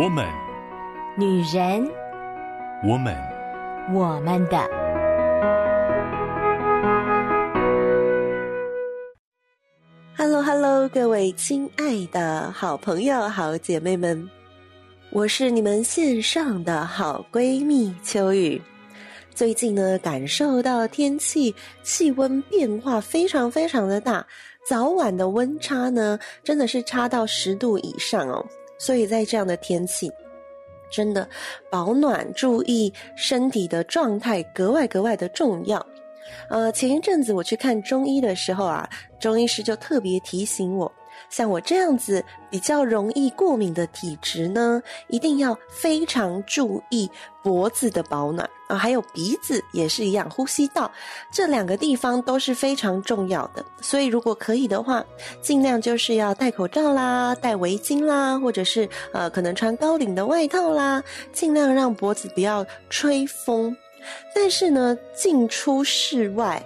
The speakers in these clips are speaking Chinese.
我们，女人，我们，我们的。Hello，Hello，各位亲爱的好朋友、好姐妹们，我是你们线上的好闺蜜秋雨。最近呢，感受到天气气温变化非常非常的大，早晚的温差呢，真的是差到十度以上哦。所以在这样的天气，真的保暖，注意身体的状态格外格外的重要。呃，前一阵子我去看中医的时候啊，中医师就特别提醒我。像我这样子比较容易过敏的体质呢，一定要非常注意脖子的保暖啊，还有鼻子也是一样，呼吸道这两个地方都是非常重要的。所以如果可以的话，尽量就是要戴口罩啦，戴围巾啦，或者是呃可能穿高领的外套啦，尽量让脖子不要吹风。但是呢，进出室外，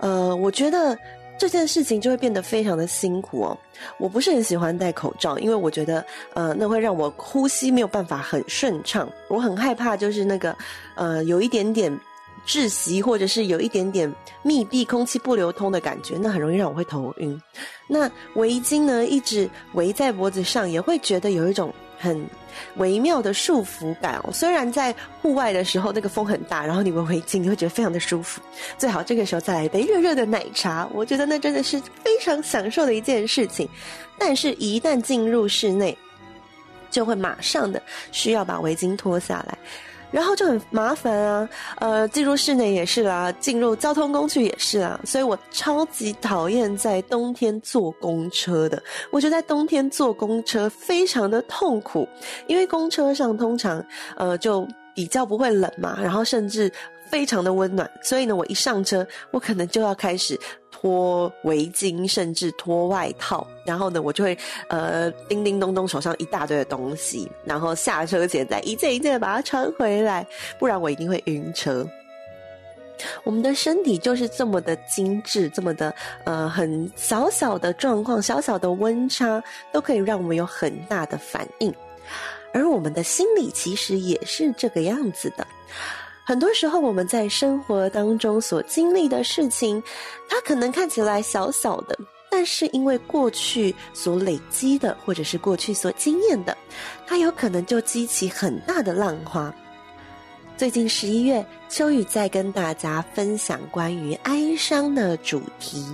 呃，我觉得。这件事情就会变得非常的辛苦哦。我不是很喜欢戴口罩，因为我觉得，呃，那会让我呼吸没有办法很顺畅。我很害怕，就是那个，呃，有一点点窒息，或者是有一点点密闭、空气不流通的感觉，那很容易让我会头晕。那围巾呢，一直围在脖子上，也会觉得有一种很。微妙的束缚感哦，虽然在户外的时候那个风很大，然后你围围巾，你会觉得非常的舒服。最好这个时候再来一杯热热的奶茶，我觉得那真的是非常享受的一件事情。但是，一旦进入室内，就会马上的需要把围巾脱下来。然后就很麻烦啊，呃，进入室内也是啦，进入交通工具也是啦，所以我超级讨厌在冬天坐公车的。我觉得在冬天坐公车非常的痛苦，因为公车上通常呃就比较不会冷嘛，然后甚至非常的温暖，所以呢，我一上车，我可能就要开始。脱围巾，甚至脱外套，然后呢，我就会呃叮叮咚咚手上一大堆的东西，然后下车前再一件一件的把它穿回来，不然我一定会晕车。我们的身体就是这么的精致，这么的呃很小小的状况，小小的温差都可以让我们有很大的反应，而我们的心理其实也是这个样子的。很多时候，我们在生活当中所经历的事情，它可能看起来小小的，但是因为过去所累积的，或者是过去所经验的，它有可能就激起很大的浪花。最近十一月，秋雨在跟大家分享关于哀伤的主题。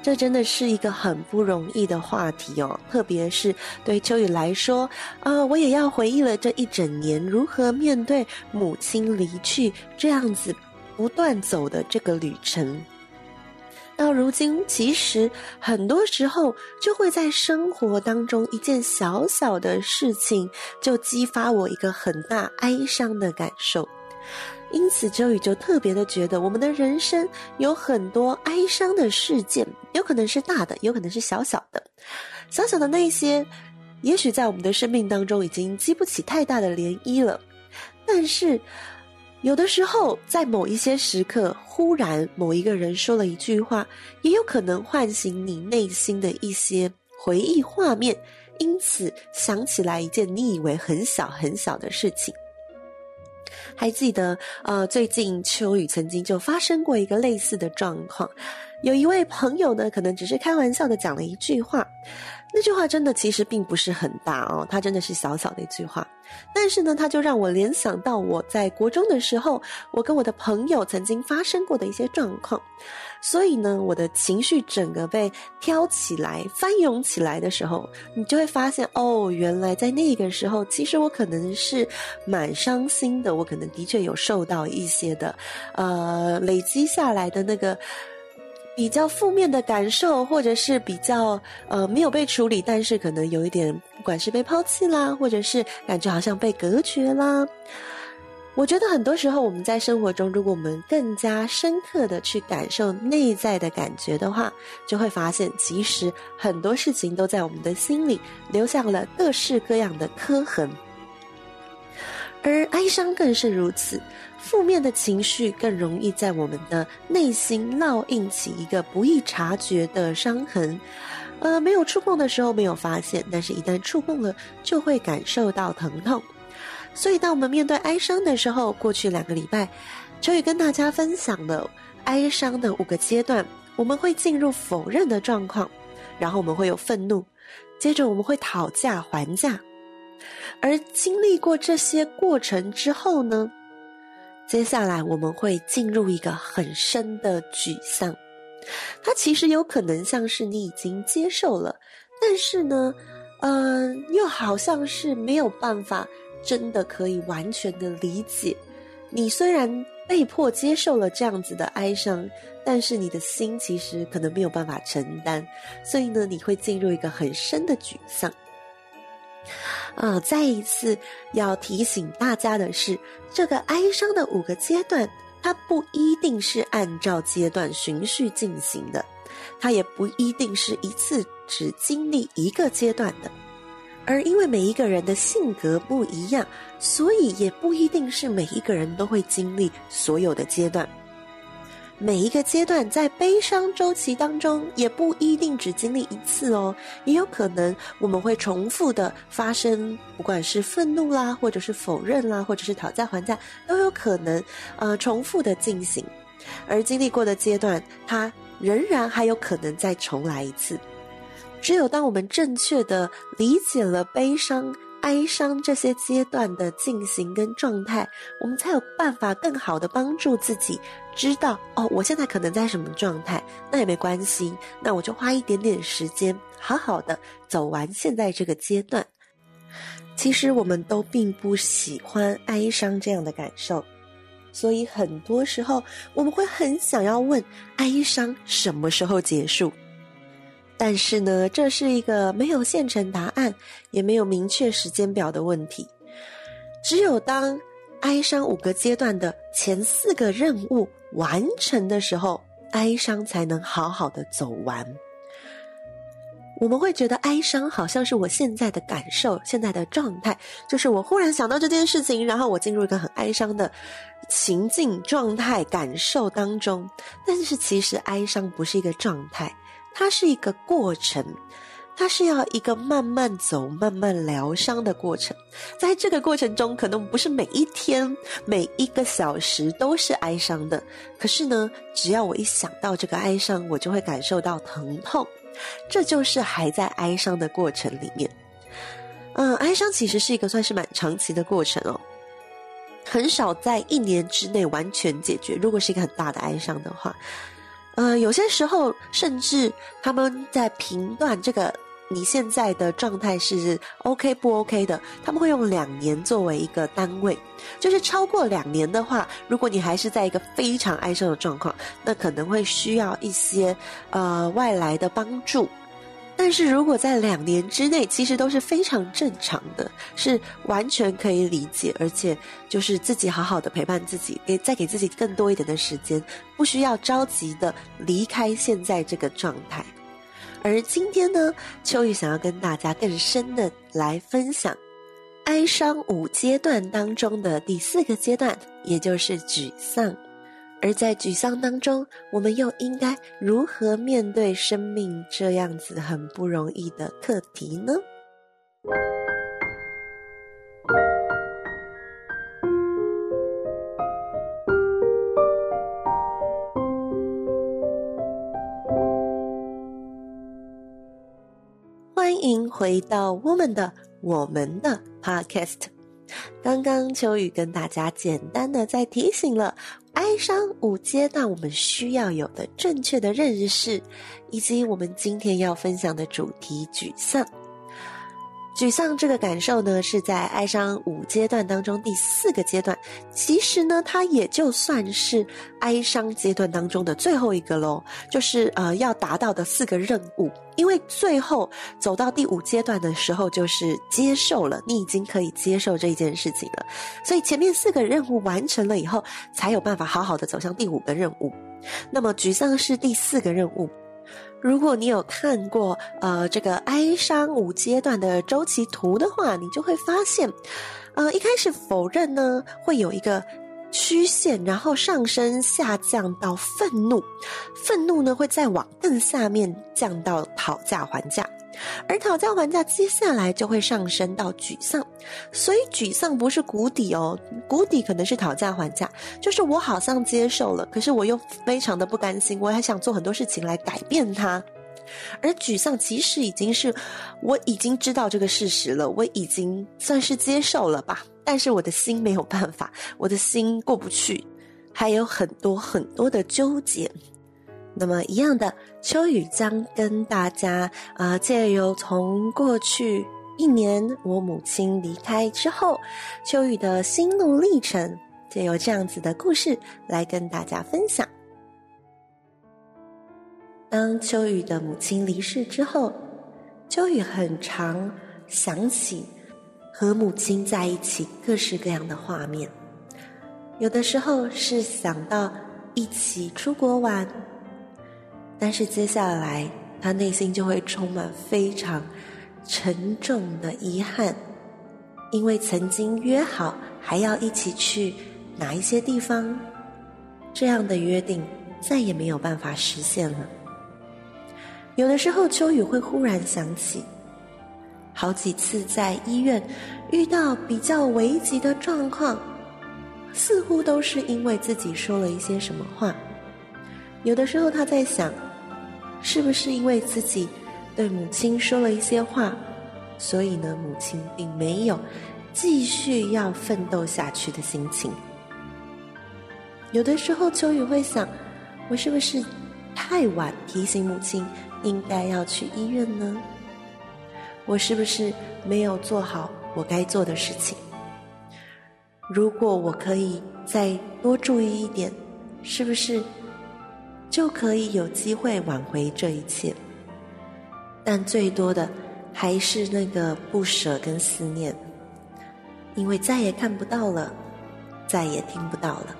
这真的是一个很不容易的话题哦，特别是对秋雨来说，啊、呃，我也要回忆了这一整年如何面对母亲离去这样子不断走的这个旅程。到如今，其实很多时候就会在生活当中一件小小的事情，就激发我一个很大哀伤的感受。因此，周宇就特别的觉得，我们的人生有很多哀伤的事件，有可能是大的，有可能是小小的。小小的那些，也许在我们的生命当中已经激不起太大的涟漪了。但是，有的时候，在某一些时刻，忽然某一个人说了一句话，也有可能唤醒你内心的一些回忆画面，因此想起来一件你以为很小很小的事情。还记得，呃，最近秋雨曾经就发生过一个类似的状况，有一位朋友呢，可能只是开玩笑的讲了一句话，那句话真的其实并不是很大哦，它真的是小小的一句话，但是呢，它就让我联想到我在国中的时候，我跟我的朋友曾经发生过的一些状况。所以呢，我的情绪整个被挑起来、翻涌起来的时候，你就会发现，哦，原来在那个时候，其实我可能是蛮伤心的。我可能的确有受到一些的，呃，累积下来的那个比较负面的感受，或者是比较呃没有被处理，但是可能有一点，不管是被抛弃啦，或者是感觉好像被隔绝啦。我觉得很多时候，我们在生活中，如果我们更加深刻的去感受内在的感觉的话，就会发现，其实很多事情都在我们的心里留下了各式各样的刻痕。而哀伤更是如此，负面的情绪更容易在我们的内心烙印起一个不易察觉的伤痕。呃，没有触碰的时候没有发现，但是一旦触碰了，就会感受到疼痛。所以，当我们面对哀伤的时候，过去两个礼拜，秋雨跟大家分享了哀伤的五个阶段。我们会进入否认的状况，然后我们会有愤怒，接着我们会讨价还价。而经历过这些过程之后呢，接下来我们会进入一个很深的沮丧。它其实有可能像是你已经接受了，但是呢，嗯、又好像是没有办法真的可以完全的理解。你虽然被迫接受了这样子的哀伤，但是你的心其实可能没有办法承担，所以呢，你会进入一个很深的沮丧。啊、再一次要提醒大家的是，这个哀伤的五个阶段。它不一定是按照阶段循序进行的，它也不一定是一次只经历一个阶段的，而因为每一个人的性格不一样，所以也不一定是每一个人都会经历所有的阶段。每一个阶段在悲伤周期当中，也不一定只经历一次哦，也有可能我们会重复的发生，不管是愤怒啦，或者是否认啦，或者是讨价还价，都有可能，呃，重复的进行。而经历过的阶段，它仍然还有可能再重来一次。只有当我们正确的理解了悲伤。哀伤这些阶段的进行跟状态，我们才有办法更好的帮助自己知道哦，我现在可能在什么状态，那也没关系，那我就花一点点时间，好好的走完现在这个阶段。其实我们都并不喜欢哀伤这样的感受，所以很多时候我们会很想要问：哀伤什么时候结束？但是呢，这是一个没有现成答案，也没有明确时间表的问题。只有当哀伤五个阶段的前四个任务完成的时候，哀伤才能好好的走完。我们会觉得哀伤好像是我现在的感受，现在的状态，就是我忽然想到这件事情，然后我进入一个很哀伤的情境状态感受当中。但是其实哀伤不是一个状态。它是一个过程，它是要一个慢慢走、慢慢疗伤的过程。在这个过程中，可能不是每一天、每一个小时都是哀伤的。可是呢，只要我一想到这个哀伤，我就会感受到疼痛。这就是还在哀伤的过程里面。嗯，哀伤其实是一个算是蛮长期的过程哦，很少在一年之内完全解决。如果是一个很大的哀伤的话。呃，有些时候甚至他们在评断这个你现在的状态是 OK 不 OK 的，他们会用两年作为一个单位，就是超过两年的话，如果你还是在一个非常哀伤的状况，那可能会需要一些呃外来的帮助。但是如果在两年之内，其实都是非常正常的，是完全可以理解，而且就是自己好好的陪伴自己，给再给自己更多一点的时间，不需要着急的离开现在这个状态。而今天呢，秋雨想要跟大家更深的来分享哀伤五阶段当中的第四个阶段，也就是沮丧。而在沮丧当中，我们又应该如何面对生命这样子很不容易的课题呢？回到我们的我们的 Podcast。刚刚秋雨跟大家简单的在提醒了。哀伤五阶段，我们需要有的正确的认识，以及我们今天要分享的主题——沮丧。沮丧这个感受呢，是在哀伤五阶段当中第四个阶段。其实呢，它也就算是哀伤阶段当中的最后一个喽，就是呃要达到的四个任务。因为最后走到第五阶段的时候，就是接受了，你已经可以接受这一件事情了。所以前面四个任务完成了以后，才有办法好好的走向第五个任务。那么沮丧是第四个任务。如果你有看过呃这个哀伤五阶段的周期图的话，你就会发现，呃一开始否认呢会有一个曲线，然后上升下降到愤怒，愤怒呢会再往更下面降到讨价还价，而讨价还价接下来就会上升到沮丧，所以沮丧不是谷底哦，谷底可能是讨价还价，就是我好像接受了，可是我又非常的不甘心，我还想做很多事情来改变它，而沮丧其实已经是我已经知道这个事实了，我已经算是接受了吧。但是我的心没有办法，我的心过不去，还有很多很多的纠结。那么一样的，秋雨将跟大家啊、借由从过去一年我母亲离开之后，秋雨的心路历程，借由这样子的故事来跟大家分享。当秋雨的母亲离世之后，秋雨很常想起。和母亲在一起，各式各样的画面，有的时候是想到一起出国玩，但是接下来他内心就会充满非常沉重的遗憾，因为曾经约好还要一起去哪一些地方，这样的约定再也没有办法实现了。有的时候，秋雨会忽然想起。好几次在医院遇到比较危急的状况，似乎都是因为自己说了一些什么话。有的时候他在想，是不是因为自己对母亲说了一些话，所以呢，母亲并没有继续要奋斗下去的心情。有的时候秋雨会想，我是不是太晚提醒母亲应该要去医院呢？我是不是没有做好我该做的事情？如果我可以再多注意一点，是不是就可以有机会挽回这一切？但最多的还是那个不舍跟思念，因为再也看不到了，再也听不到了。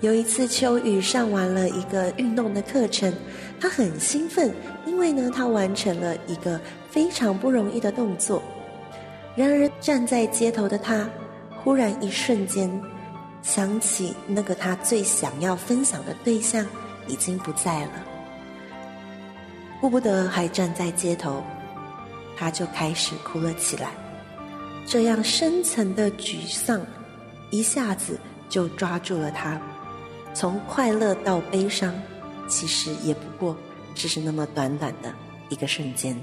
有一次，秋雨上完了一个运动的课程，他很兴奋，因为呢，他完成了一个非常不容易的动作。然而，站在街头的他，忽然一瞬间想起那个他最想要分享的对象已经不在了，顾不得还站在街头，他就开始哭了起来。这样深层的沮丧一下子就抓住了他。从快乐到悲伤，其实也不过只是那么短短的一个瞬间。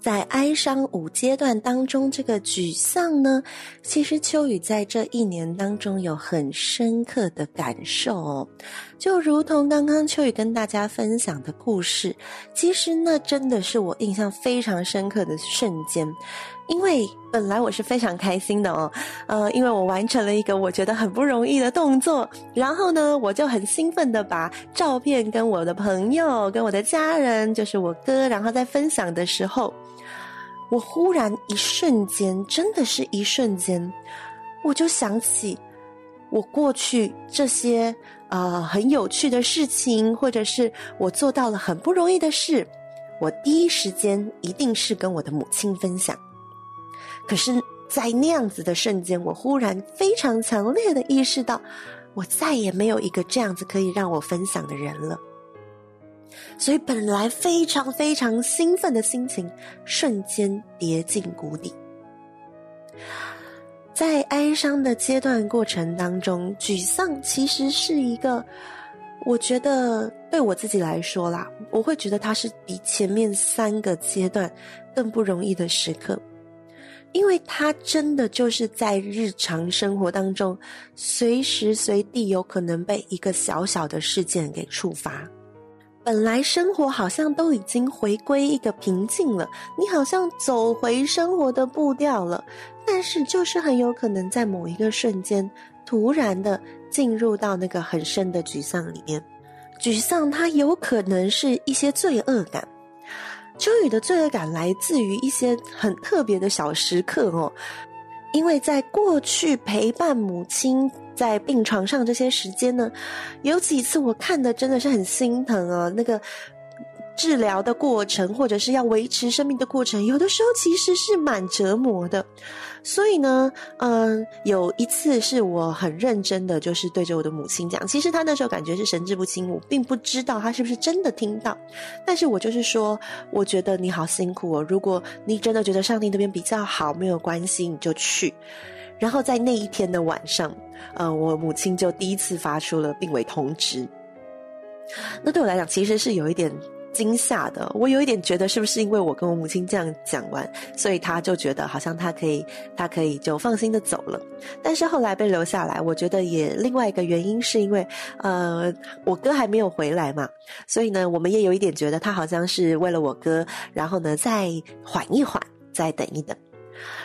在哀伤五阶段当中，这个沮丧呢，其实秋雨在这一年当中有很深刻的感受哦，就如同刚刚秋雨跟大家分享的故事，其实那真的是我印象非常深刻的瞬间。因为本来我是非常开心的哦，呃，因为我完成了一个我觉得很不容易的动作，然后呢，我就很兴奋的把照片跟我的朋友、跟我的家人，就是我哥，然后在分享的时候，我忽然一瞬间，真的是一瞬间，我就想起我过去这些呃很有趣的事情，或者是我做到了很不容易的事，我第一时间一定是跟我的母亲分享。可是，在那样子的瞬间，我忽然非常强烈的意识到，我再也没有一个这样子可以让我分享的人了。所以，本来非常非常兴奋的心情，瞬间跌进谷底。在哀伤的阶段过程当中，沮丧其实是一个，我觉得对我自己来说啦，我会觉得它是比前面三个阶段更不容易的时刻。因为他真的就是在日常生活当中，随时随地有可能被一个小小的事件给触发。本来生活好像都已经回归一个平静了，你好像走回生活的步调了，但是就是很有可能在某一个瞬间，突然的进入到那个很深的沮丧里面。沮丧它有可能是一些罪恶感。秋雨的罪恶感来自于一些很特别的小时刻哦，因为在过去陪伴母亲在病床上这些时间呢，有几次我看的真的是很心疼啊，那个治疗的过程，或者是要维持生命的过程，有的时候其实是蛮折磨的。所以呢，嗯，有一次是我很认真的，就是对着我的母亲讲，其实她那时候感觉是神志不清，我并不知道她是不是真的听到，但是我就是说，我觉得你好辛苦哦，如果你真的觉得上帝那边比较好，没有关系，你就去。然后在那一天的晚上，呃，我母亲就第一次发出了病危通知。那对我来讲，其实是有一点惊吓的。我有一点觉得，是不是因为我跟我母亲这样讲完，所以他就觉得好像他可以，他可以就放心的走了。但是后来被留下来，我觉得也另外一个原因是因为，呃，我哥还没有回来嘛，所以呢，我们也有一点觉得他好像是为了我哥，然后呢再缓一缓，再等一等。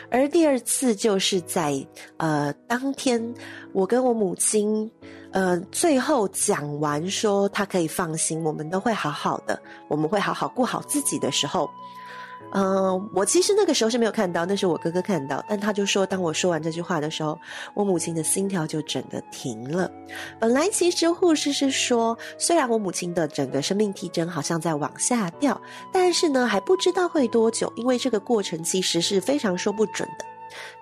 而第二次就是在呃当天，我跟我母亲呃最后讲完说她可以放心，我们都会好好的，我们会好好过好自己的时候。嗯、我其实那个时候是没有看到，那是我哥哥看到。但他就说，当我说完这句话的时候，我母亲的心跳就整个停了。本来其实护士是说，虽然我母亲的整个生命体征好像在往下掉，但是呢还不知道会多久，因为这个过程其实是非常说不准的。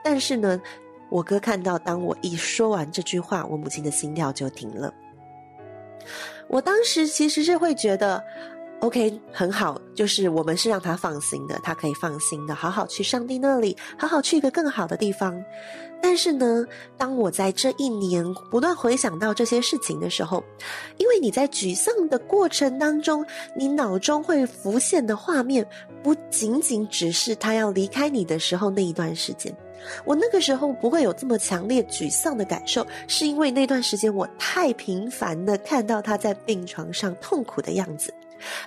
但是呢，我哥看到，当我一说完这句话，我母亲的心跳就停了。我当时其实是会觉得。OK，很好，就是我们是让他放心的，他可以放心的，好好去上帝那里，好好去一个更好的地方。但是呢，当我在这一年不断回想到这些事情的时候，因为你在沮丧的过程当中，你脑中会浮现的画面，不仅仅只是他要离开你的时候那一段时间。我那个时候不会有这么强烈沮丧的感受，是因为那段时间我太频繁的看到他在病床上痛苦的样子。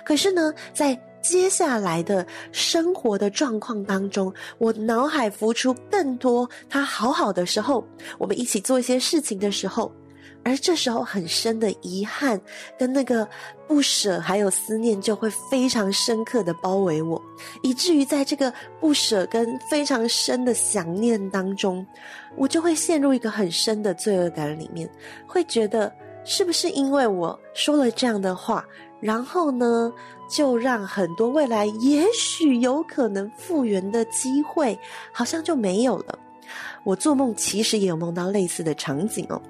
可是呢，在接下来的生活的状况当中，我脑海浮出更多他好好的时候，我们一起做一些事情的时候，而这时候很深的遗憾跟那个不舍还有思念就会非常深刻的包围我，以至于在这个不舍跟非常深的想念当中，我就会陷入一个很深的罪恶感里面，会觉得是不是因为我说了这样的话。然后呢，就让很多未来也许有可能复原的机会，好像就没有了。我做梦其实也有梦到类似的场景哦。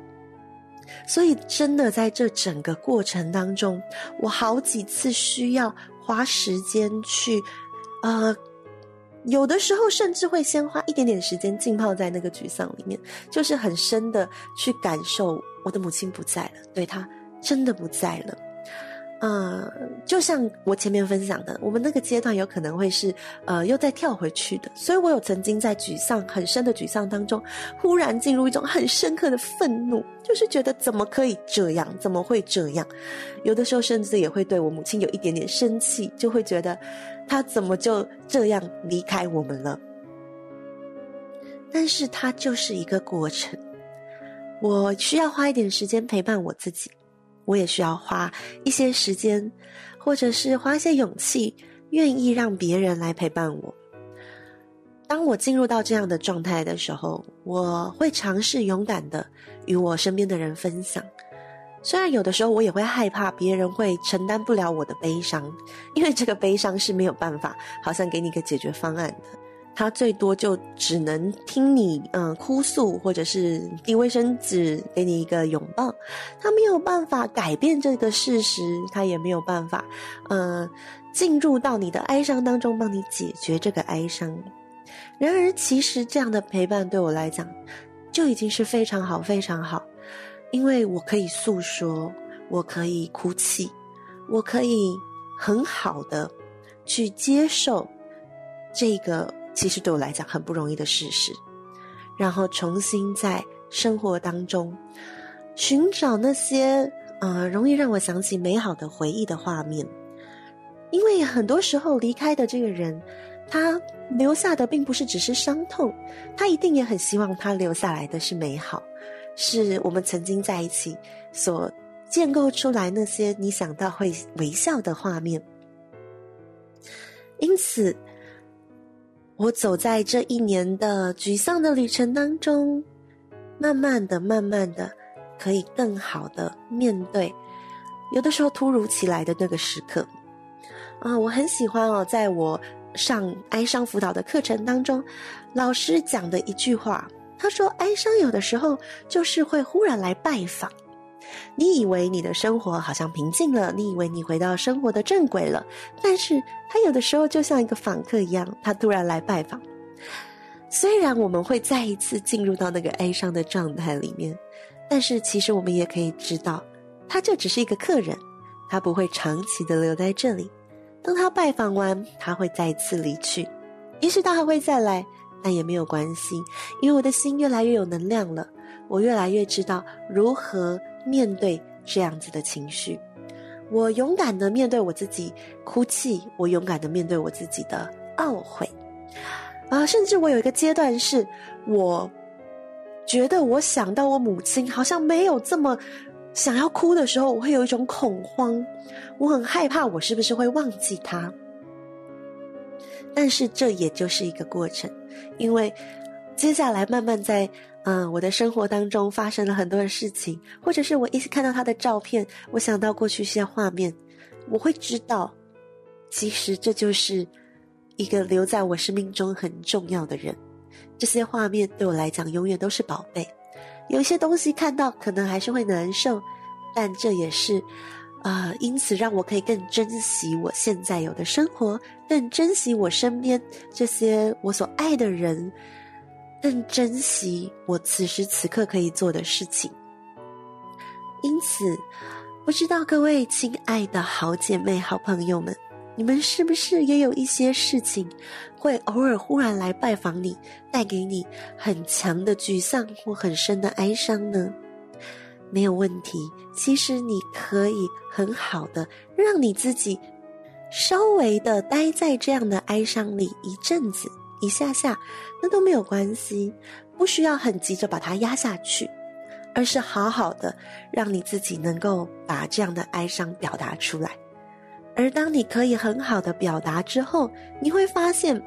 所以真的在这整个过程当中，我好几次需要花时间去，呃，有的时候甚至会先花一点点时间浸泡在那个沮丧里面，就是很深的去感受我的母亲不在了，对，她真的不在了。呃，就像我前面分享的，我们那个阶段有可能会是，呃，又再跳回去的。所以我有曾经在沮丧很深的沮丧当中，忽然进入一种很深刻的愤怒，就是觉得怎么可以这样，怎么会这样？有的时候甚至也会对我母亲有一点点生气，就会觉得她怎么就这样离开我们了？但是它就是一个过程，我需要花一点时间陪伴我自己。我也需要花一些时间，或者是花一些勇气，愿意让别人来陪伴我。当我进入到这样的状态的时候，我会尝试勇敢的与我身边的人分享。虽然有的时候我也会害怕别人会承担不了我的悲伤，因为这个悲伤是没有办法，好像给你一个解决方案的。他最多就只能听你嗯哭诉，或者是递卫生纸给你一个拥抱，他没有办法改变这个事实，他也没有办法嗯进入到你的哀伤当中帮你解决这个哀伤。然而，其实这样的陪伴对我来讲就已经是非常好非常好，因为我可以诉说，我可以哭泣，我可以很好的去接受这个。其实对我来讲很不容易的事实，然后重新在生活当中寻找那些呃容易让我想起美好的回忆的画面，因为很多时候离开的这个人，他留下的并不是只是伤痛，他一定也很希望他留下来的是美好，是我们曾经在一起所建构出来那些你想到会微笑的画面，因此。我走在这一年的沮丧的旅程当中，慢慢的、慢慢的，可以更好的面对，有的时候突如其来的那个时刻。啊、我很喜欢哦，在我上哀伤辅导的课程当中，老师讲的一句话，他说：“哀伤有的时候就是会忽然来拜访。”你以为你的生活好像平静了，你以为你回到生活的正轨了，但是他有的时候就像一个访客一样，他突然来拜访。虽然我们会再一次进入到那个哀伤的状态里面，但是其实我们也可以知道，他就只是一个客人，他不会长期的留在这里。当他拜访完，他会再次离去，也许他还会再来，但也没有关系，因为我的心越来越有能量了，我越来越知道如何。面对这样子的情绪，我勇敢的面对我自己哭泣，我勇敢的面对我自己的懊悔，啊，甚至我有一个阶段是，我觉得我想到我母亲好像没有这么想要哭的时候，我会有一种恐慌，我很害怕我是不是会忘记她。但是这也就是一个过程，因为接下来慢慢在。嗯，我的生活当中发生了很多的事情，或者是我一看到他的照片，我想到过去一些画面，我会知道，其实这就是一个留在我生命中很重要的人。这些画面对我来讲永远都是宝贝。有一些东西看到可能还是会难受，但这也是，啊、呃，因此让我可以更珍惜我现在有的生活，更珍惜我身边这些我所爱的人。更珍惜我此时此刻可以做的事情，因此，不知道各位亲爱的好姐妹、好朋友们，你们是不是也有一些事情会偶尔忽然来拜访你，带给你很强的沮丧或很深的哀伤呢？没有问题，其实你可以很好的让你自己稍微的待在这样的哀伤里一阵子。一下下，那都没有关系，不需要很急着把它压下去，而是好好的让你自己能够把这样的哀伤表达出来。而当你可以很好的表达之后，你会发现，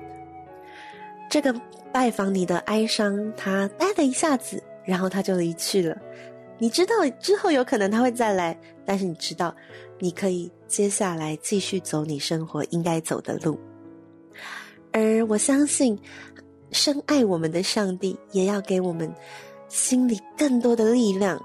这个拜访你的哀伤，它呆了一下子，然后它就离去了。你知道之后有可能它会再来，但是你知道，你可以接下来继续走你生活应该走的路。而我相信，深爱我们的上帝也要给我们心里更多的力量。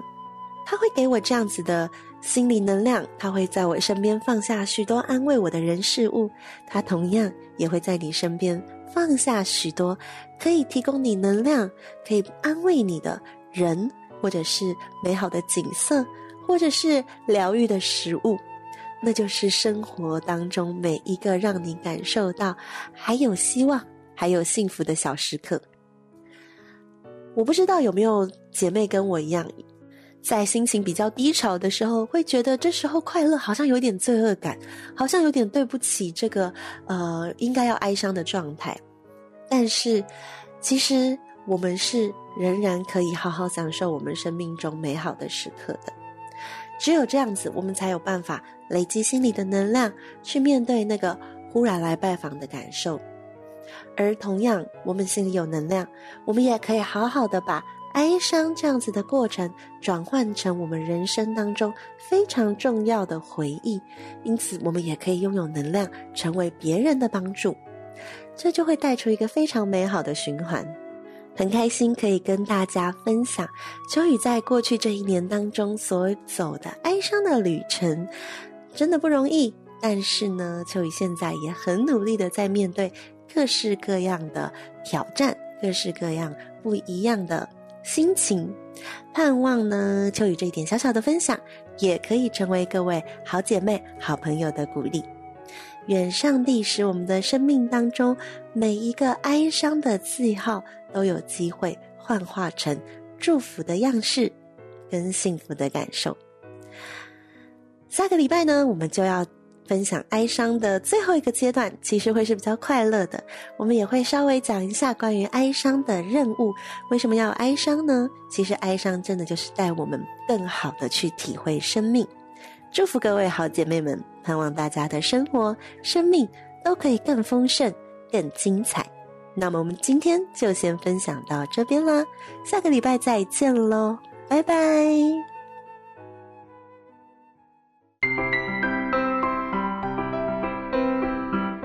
他会给我这样子的心理能量，他会在我身边放下许多安慰我的人事物。他同样也会在你身边放下许多可以提供你能量、可以安慰你的人，或者是美好的景色，或者是疗愈的食物。那就是生活当中每一个让你感受到还有希望、还有幸福的小时刻。我不知道有没有姐妹跟我一样，在心情比较低潮的时候，会觉得这时候快乐好像有点罪恶感，好像有点对不起这个呃应该要哀伤的状态。但是，其实我们是仍然可以好好享受我们生命中美好的时刻的。只有这样子，我们才有办法累积心里的能量，去面对那个忽然来拜访的感受。而同样，我们心里有能量，我们也可以好好的把哀伤这样子的过程转换成我们人生当中非常重要的回忆。因此，我们也可以拥有能量，成为别人的帮助。这就会带出一个非常美好的循环。很开心可以跟大家分享秋雨在过去这一年当中所走的哀伤的旅程，真的不容易。但是呢，秋雨现在也很努力的在面对各式各样的挑战，各式各样不一样的心情。盼望呢，秋雨这一点小小的分享，也可以成为各位好姐妹、好朋友的鼓励。愿上帝使我们的生命当中每一个哀伤的记号都有机会幻化成祝福的样式跟幸福的感受。下个礼拜呢，我们就要分享哀伤的最后一个阶段，其实会是比较快乐的。我们也会稍微讲一下关于哀伤的任务。为什么要哀伤呢？其实哀伤真的就是带我们更好的去体会生命。祝福各位好姐妹们，盼望大家的生活、生命都可以更丰盛、更精彩。那么我们今天就先分享到这边啦，下个礼拜再见喽，拜拜。